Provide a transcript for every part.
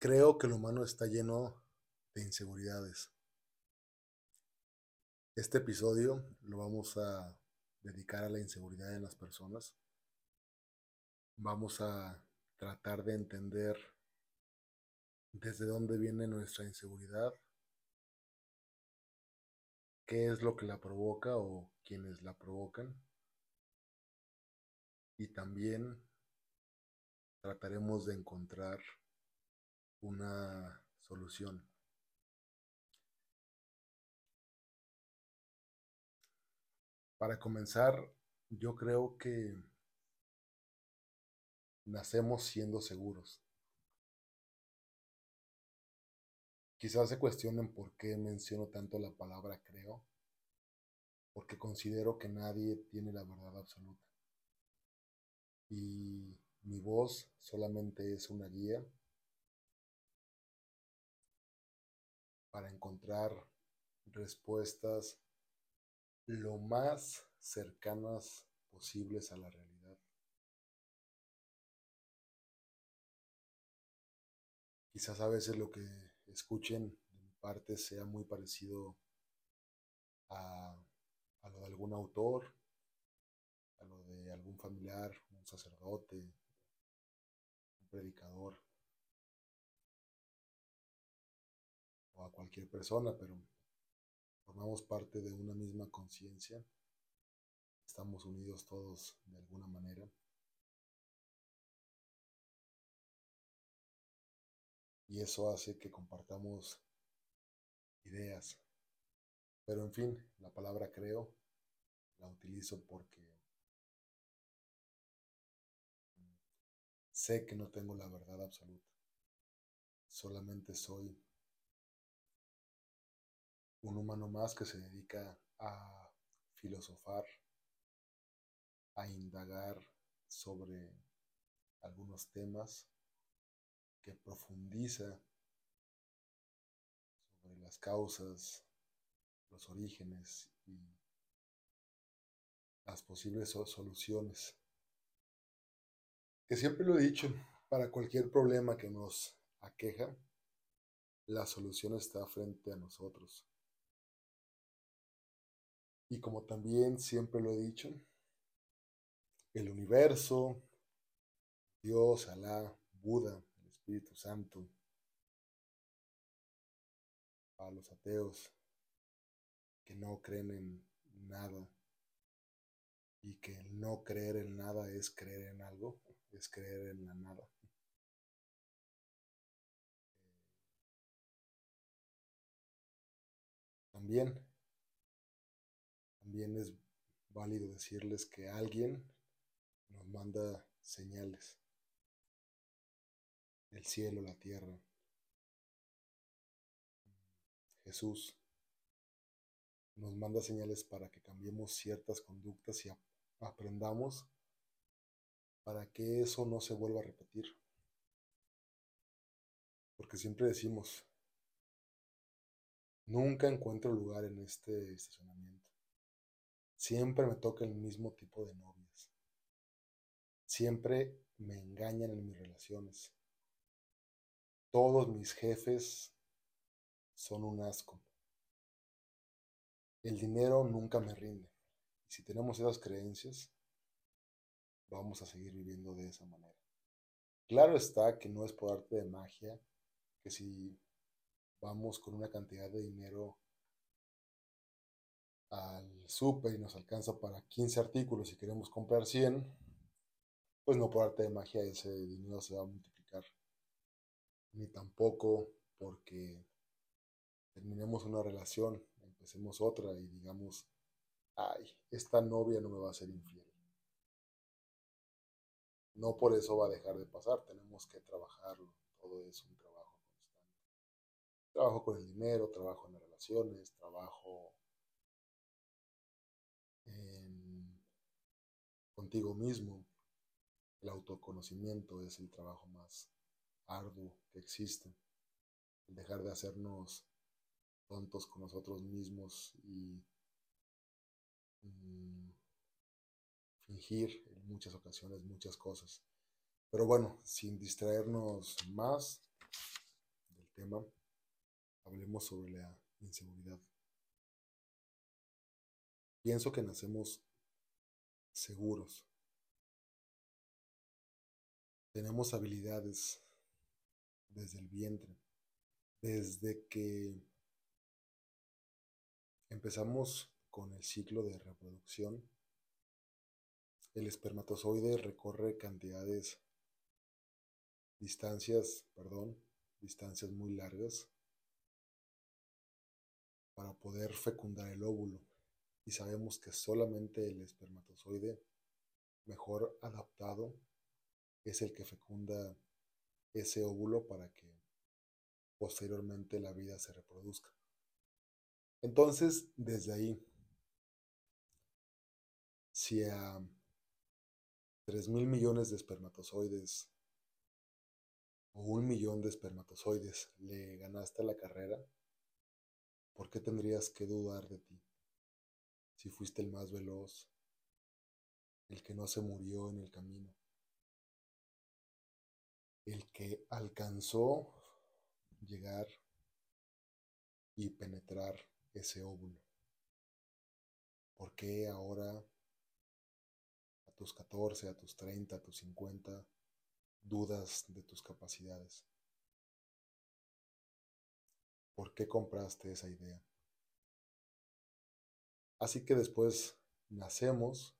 Creo que el humano está lleno de inseguridades. Este episodio lo vamos a dedicar a la inseguridad en las personas. Vamos a tratar de entender desde dónde viene nuestra inseguridad, qué es lo que la provoca o quienes la provocan. Y también trataremos de encontrar una solución. Para comenzar, yo creo que nacemos siendo seguros. Quizás se cuestionen por qué menciono tanto la palabra creo, porque considero que nadie tiene la verdad absoluta. Y mi voz solamente es una guía encontrar respuestas lo más cercanas posibles a la realidad. Quizás a veces lo que escuchen de mi parte sea muy parecido a, a lo de algún autor, a lo de algún familiar, un sacerdote, un predicador. Persona, pero formamos parte de una misma conciencia, estamos unidos todos de alguna manera. Y eso hace que compartamos ideas. Pero en fin, la palabra creo la utilizo porque sé que no tengo la verdad absoluta. Solamente soy un humano más que se dedica a filosofar, a indagar sobre algunos temas, que profundiza sobre las causas, los orígenes y las posibles soluciones. Que siempre lo he dicho, para cualquier problema que nos aqueja, la solución está frente a nosotros. Y como también siempre lo he dicho, el universo, Dios, Alá, Buda, el Espíritu Santo, a los ateos que no creen en nada y que no creer en nada es creer en algo, es creer en la nada. También también es válido decirles que alguien nos manda señales. El cielo, la tierra. Jesús nos manda señales para que cambiemos ciertas conductas y aprendamos para que eso no se vuelva a repetir. Porque siempre decimos, nunca encuentro lugar en este estacionamiento. Siempre me toca el mismo tipo de novias. Siempre me engañan en mis relaciones. Todos mis jefes son un asco. El dinero nunca me rinde. Si tenemos esas creencias, vamos a seguir viviendo de esa manera. Claro está que no es por arte de magia, que si vamos con una cantidad de dinero al super y nos alcanza para 15 artículos y queremos comprar 100, pues no por arte de magia ese dinero se va a multiplicar. Ni tampoco porque terminemos una relación, empecemos otra y digamos, ay, esta novia no me va a ser infiel. No por eso va a dejar de pasar, tenemos que trabajarlo, todo es un trabajo constante. Trabajo con el dinero, trabajo en las relaciones, trabajo contigo mismo. El autoconocimiento es el trabajo más arduo que existe. Dejar de hacernos tontos con nosotros mismos y mm, fingir en muchas ocasiones muchas cosas. Pero bueno, sin distraernos más, tema, hablemos sobre la inseguridad. Pienso que nacemos seguros. Tenemos habilidades desde el vientre, desde que empezamos con el ciclo de reproducción. El espermatozoide recorre cantidades, distancias, perdón, distancias muy largas para poder fecundar el óvulo. Y sabemos que solamente el espermatozoide mejor adaptado es el que fecunda ese óvulo para que posteriormente la vida se reproduzca. Entonces, desde ahí, si a 3 mil millones de espermatozoides o un millón de espermatozoides le ganaste la carrera, ¿por qué tendrías que dudar de ti? Si fuiste el más veloz, el que no se murió en el camino, el que alcanzó llegar y penetrar ese óvulo. ¿Por qué ahora, a tus 14, a tus 30, a tus 50, dudas de tus capacidades? ¿Por qué compraste esa idea? Así que después nacemos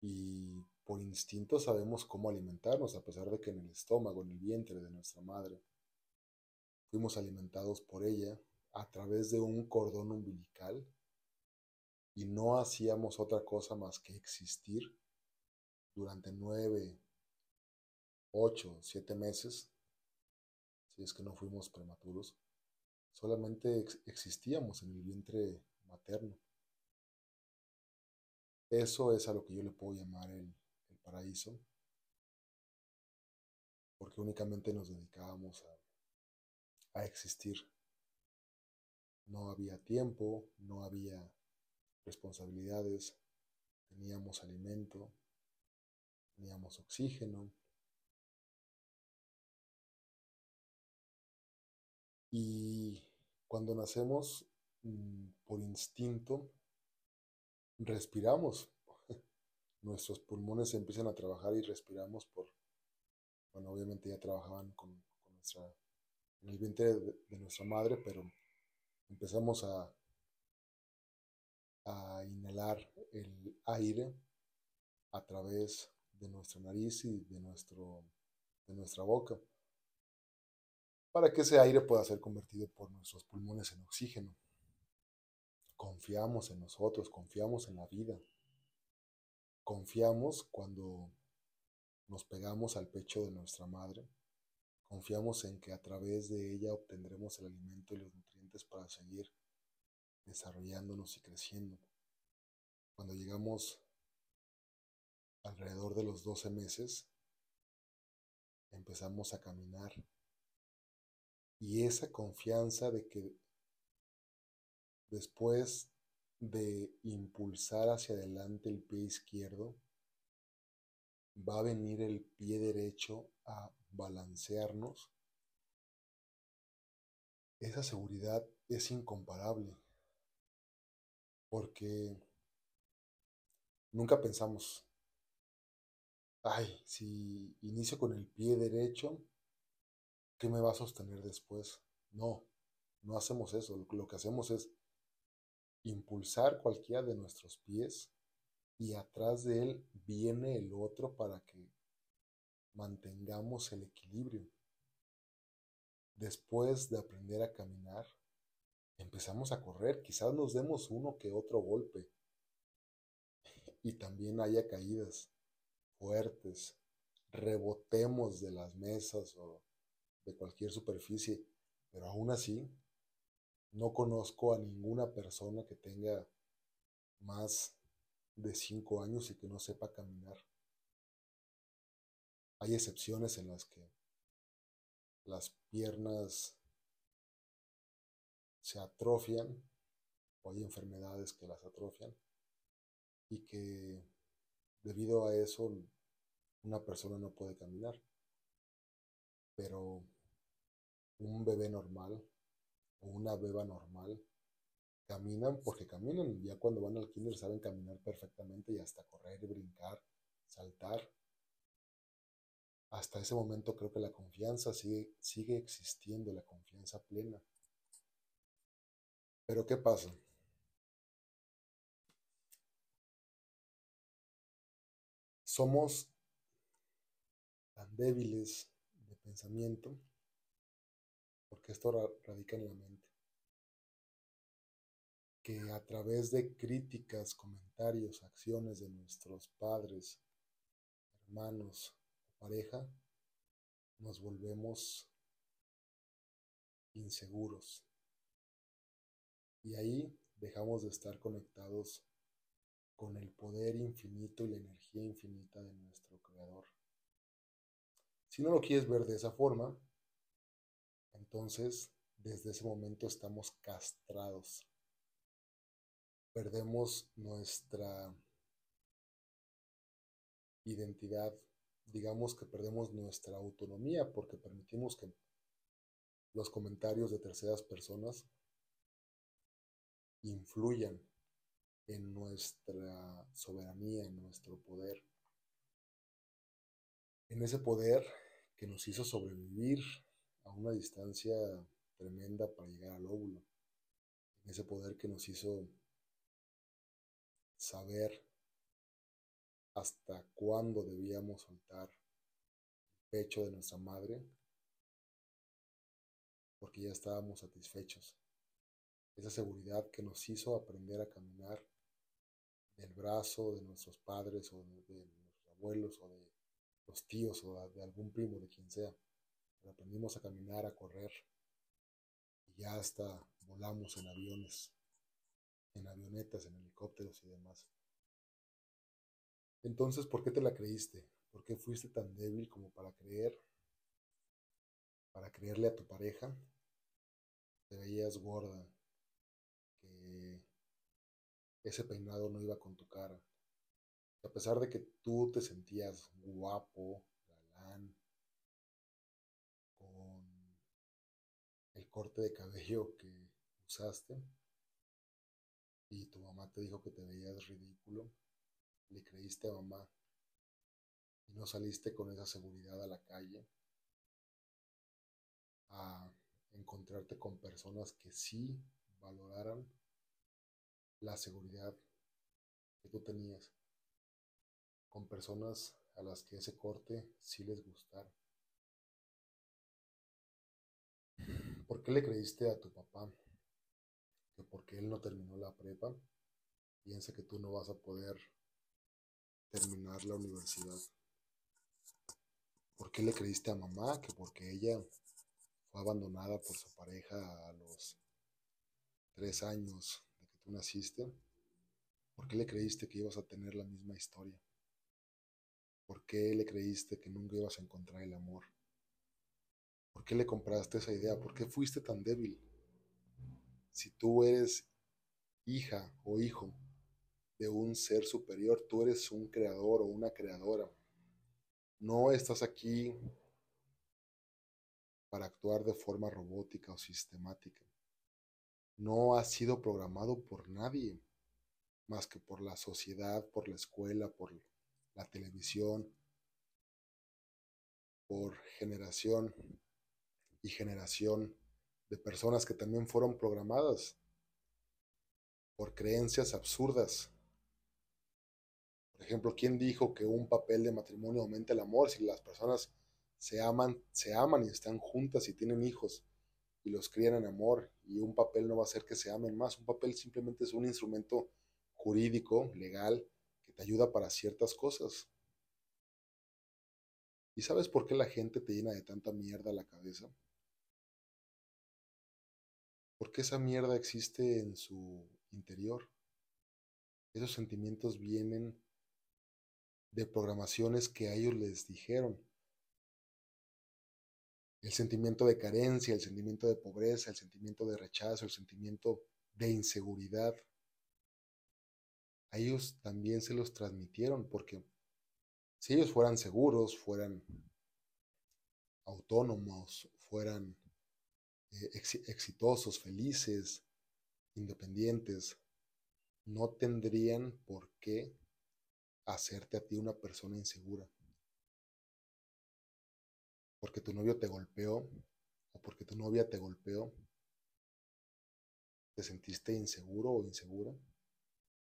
y por instinto sabemos cómo alimentarnos, a pesar de que en el estómago, en el vientre de nuestra madre, fuimos alimentados por ella a través de un cordón umbilical y no hacíamos otra cosa más que existir durante nueve, ocho, siete meses, si es que no fuimos prematuros, solamente existíamos en el vientre materno. Eso es a lo que yo le puedo llamar el, el paraíso, porque únicamente nos dedicábamos a, a existir. No había tiempo, no había responsabilidades, teníamos alimento, teníamos oxígeno. Y cuando nacemos, mm, por instinto, respiramos. Nuestros pulmones empiezan a trabajar y respiramos por, bueno, obviamente ya trabajaban con, el vientre de nuestra madre, pero empezamos a, a inhalar el aire a través de nuestra nariz y de, nuestro, de nuestra boca, para que ese aire pueda ser convertido por nuestros pulmones en oxígeno. Confiamos en nosotros, confiamos en la vida. Confiamos cuando nos pegamos al pecho de nuestra madre. Confiamos en que a través de ella obtendremos el alimento y los nutrientes para seguir desarrollándonos y creciendo. Cuando llegamos alrededor de los 12 meses, empezamos a caminar. Y esa confianza de que después de impulsar hacia adelante el pie izquierdo, va a venir el pie derecho a balancearnos. Esa seguridad es incomparable porque nunca pensamos, ay, si inicio con el pie derecho, ¿qué me va a sostener después? No, no hacemos eso. Lo que hacemos es impulsar cualquiera de nuestros pies y atrás de él viene el otro para que mantengamos el equilibrio. Después de aprender a caminar, empezamos a correr, quizás nos demos uno que otro golpe y también haya caídas fuertes, rebotemos de las mesas o de cualquier superficie, pero aún así no conozco a ninguna persona que tenga más de cinco años y que no sepa caminar. Hay excepciones en las que las piernas se atrofian o hay enfermedades que las atrofian y que debido a eso una persona no puede caminar. Pero un bebé normal o una beba normal caminan porque caminan. Ya cuando van al kinder saben caminar perfectamente y hasta correr, brincar, saltar. Hasta ese momento creo que la confianza sigue, sigue existiendo, la confianza plena. Pero ¿qué pasa? Somos tan débiles de pensamiento porque esto radica en la mente que a través de críticas, comentarios, acciones de nuestros padres, hermanos o pareja, nos volvemos inseguros. Y ahí dejamos de estar conectados con el poder infinito y la energía infinita de nuestro Creador. Si no lo quieres ver de esa forma, entonces desde ese momento estamos castrados. Perdemos nuestra identidad, digamos que perdemos nuestra autonomía porque permitimos que los comentarios de terceras personas influyan en nuestra soberanía, en nuestro poder, en ese poder que nos hizo sobrevivir a una distancia tremenda para llegar al óvulo, ese poder que nos hizo saber hasta cuándo debíamos soltar el pecho de nuestra madre, porque ya estábamos satisfechos. Esa seguridad que nos hizo aprender a caminar del brazo de nuestros padres o de, nuestros abuelos o de los tíos o de algún primo, de quien sea. Aprendimos a caminar, a correr y ya hasta volamos en aviones en avionetas, en helicópteros y demás. Entonces, ¿por qué te la creíste? ¿Por qué fuiste tan débil como para creer, para creerle a tu pareja? Te veías gorda, que ese peinado no iba con tu cara. A pesar de que tú te sentías guapo, galán, con el corte de cabello que usaste, y tu mamá te dijo que te veías ridículo, le creíste a mamá y no saliste con esa seguridad a la calle a encontrarte con personas que sí valoraran la seguridad que tú tenías, con personas a las que ese corte sí les gustara. ¿Por qué le creíste a tu papá? que porque él no terminó la prepa, piensa que tú no vas a poder terminar la universidad. ¿Por qué le creíste a mamá que porque ella fue abandonada por su pareja a los tres años de que tú naciste? ¿Por qué le creíste que ibas a tener la misma historia? ¿Por qué le creíste que nunca ibas a encontrar el amor? ¿Por qué le compraste esa idea? ¿Por qué fuiste tan débil? si tú eres hija o hijo de un ser superior, tú eres un creador o una creadora. No estás aquí para actuar de forma robótica o sistemática. No has sido programado por nadie, más que por la sociedad, por la escuela, por la televisión, por generación y generación de personas que también fueron programadas por creencias absurdas. Por ejemplo, ¿quién dijo que un papel de matrimonio aumenta el amor si las personas se aman, se aman y están juntas y tienen hijos y los crían en amor y un papel no va a hacer que se amen más? Un papel simplemente es un instrumento jurídico, legal, que te ayuda para ciertas cosas. ¿Y sabes por qué la gente te llena de tanta mierda la cabeza? Porque esa mierda existe en su interior. Esos sentimientos vienen de programaciones que a ellos les dijeron. El sentimiento de carencia, el sentimiento de pobreza, el sentimiento de rechazo, el sentimiento de inseguridad. A ellos también se los transmitieron porque si ellos fueran seguros, fueran autónomos, fueran eh, exitosos, felices, independientes, no tendrían por qué hacerte a ti una persona insegura. Porque tu novio te golpeó o porque tu novia te golpeó, te sentiste inseguro o insegura.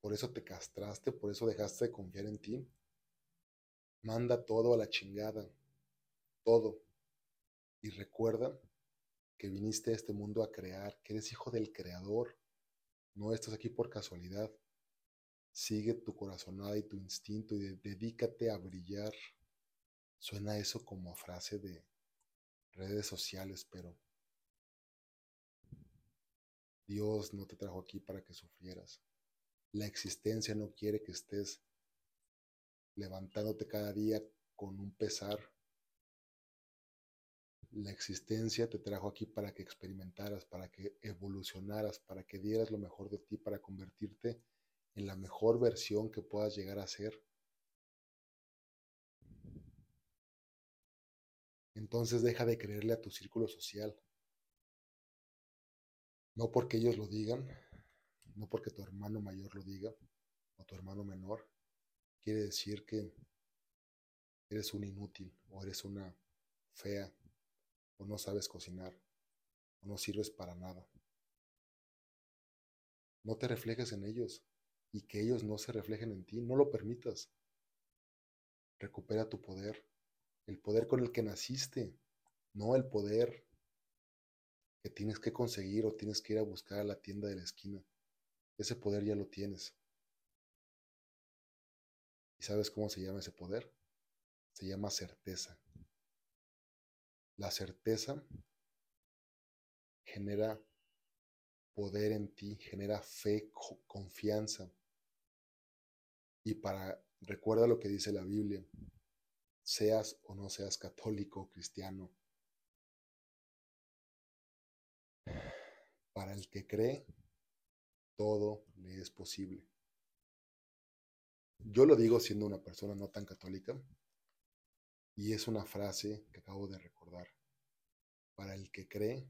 Por eso te castraste, por eso dejaste de confiar en ti. Manda todo a la chingada, todo. Y recuerda que viniste a este mundo a crear, que eres hijo del creador. No estás aquí por casualidad. Sigue tu corazonada y tu instinto y dedícate a brillar. Suena eso como frase de redes sociales, pero Dios no te trajo aquí para que sufrieras. La existencia no quiere que estés levantándote cada día con un pesar. La existencia te trajo aquí para que experimentaras, para que evolucionaras, para que dieras lo mejor de ti, para convertirte en la mejor versión que puedas llegar a ser. Entonces deja de creerle a tu círculo social. No porque ellos lo digan, no porque tu hermano mayor lo diga o tu hermano menor, quiere decir que eres un inútil o eres una fea o no sabes cocinar o no sirves para nada. No te reflejes en ellos y que ellos no se reflejen en ti. No lo permitas. Recupera tu poder, el poder con el que naciste, no el poder que tienes que conseguir o tienes que ir a buscar a la tienda de la esquina. Ese poder ya lo tienes. ¿Y sabes cómo se llama ese poder? Se llama certeza. La certeza genera poder en ti, genera fe, confianza. Y para, recuerda lo que dice la Biblia, seas o no seas católico o cristiano, para el que cree, todo le es posible. Yo lo digo siendo una persona no tan católica y es una frase que acabo de recordar. Para el que cree,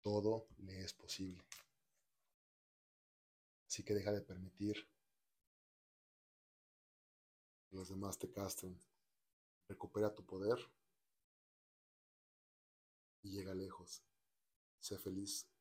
todo le es posible. Así que deja de permitir los demás te castren. Recupera tu poder y llega lejos. Sé feliz.